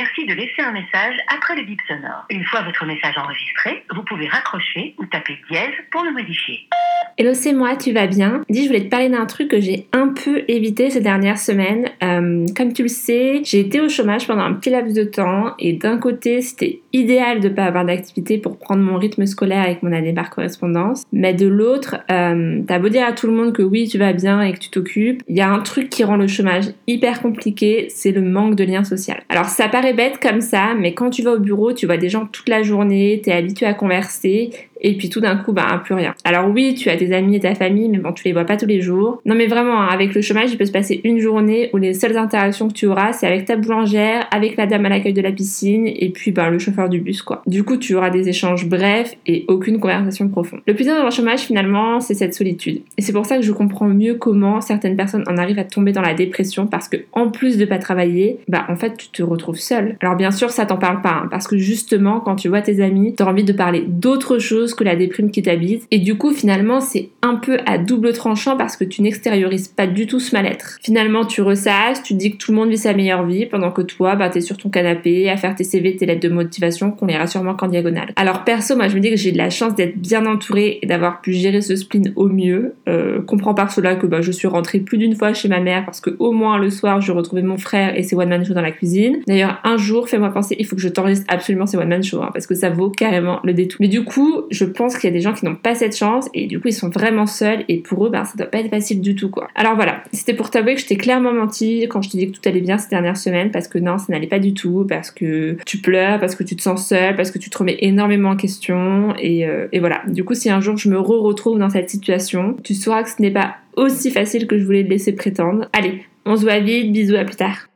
suffit de laisser un message après le bip sonore. Une fois votre message enregistré, vous pouvez raccrocher ou taper dièse pour le modifier. Hello, c'est moi, tu vas bien? Dis, je voulais te parler d'un truc que j'ai un peu évité ces dernières semaines. Euh, comme tu le sais, j'ai été au chômage pendant un petit laps de temps et d'un côté, c'était idéal de pas avoir d'activité pour prendre mon rythme scolaire avec mon année par correspondance, mais de l'autre, euh, t'as beau dire à tout le monde que oui, tu vas bien et que tu t'occupes, il y a un truc qui rend le chômage hyper compliqué, c'est le manque de lien social. Alors ça bête comme ça, mais quand tu vas au bureau, tu vois des gens toute la journée, t'es habitué à converser et puis tout d'un coup, bah, plus rien. Alors oui, tu as tes amis et ta famille, mais bon, tu les vois pas tous les jours. Non mais vraiment, hein, avec le chômage, il peut se passer une journée où les seules interactions que tu auras, c'est avec ta boulangère, avec la dame à l'accueil de la piscine, et puis bah, le chauffeur du bus, quoi. Du coup, tu auras des échanges brefs et aucune conversation profonde. Le plus dur dans le chômage, finalement, c'est cette solitude. Et c'est pour ça que je comprends mieux comment certaines personnes en arrivent à tomber dans la dépression, parce que en plus de pas travailler, bah en fait, tu te retrouves seul. Alors bien sûr, ça t'en parle pas, hein, parce que justement, quand tu vois tes amis, t'as envie de parler d'autre que la déprime qui t'habite. Et du coup, finalement, c'est un peu à double tranchant parce que tu n'extériorises pas du tout ce mal-être. Finalement, tu ressasses, tu dis que tout le monde vit sa meilleure vie pendant que toi, bah, t'es sur ton canapé à faire tes CV, tes lettres de motivation qu'on lira sûrement qu'en diagonale. Alors perso, moi, je me dis que j'ai de la chance d'être bien entourée et d'avoir pu gérer ce spleen au mieux. Euh, comprends par cela que bah, je suis rentrée plus d'une fois chez ma mère parce que au moins le soir, je retrouvais mon frère et ses one man show dans la cuisine. D'ailleurs, un jour, fais-moi penser, il faut que je t'enregistre absolument ces one man show hein, parce que ça vaut carrément le détour. Mais du coup, je pense qu'il y a des gens qui n'ont pas cette chance et du coup ils sont vraiment seuls et pour eux ben, ça doit pas être facile du tout quoi. Alors voilà, c'était pour t'avouer que je t'ai clairement menti quand je te dis que tout allait bien ces dernières semaines parce que non ça n'allait pas du tout, parce que tu pleures, parce que tu te sens seul, parce que tu te remets énormément en question et, euh, et voilà. Du coup si un jour je me re-retrouve dans cette situation, tu sauras que ce n'est pas aussi facile que je voulais te laisser prétendre. Allez, on se voit vite, bisous à plus tard.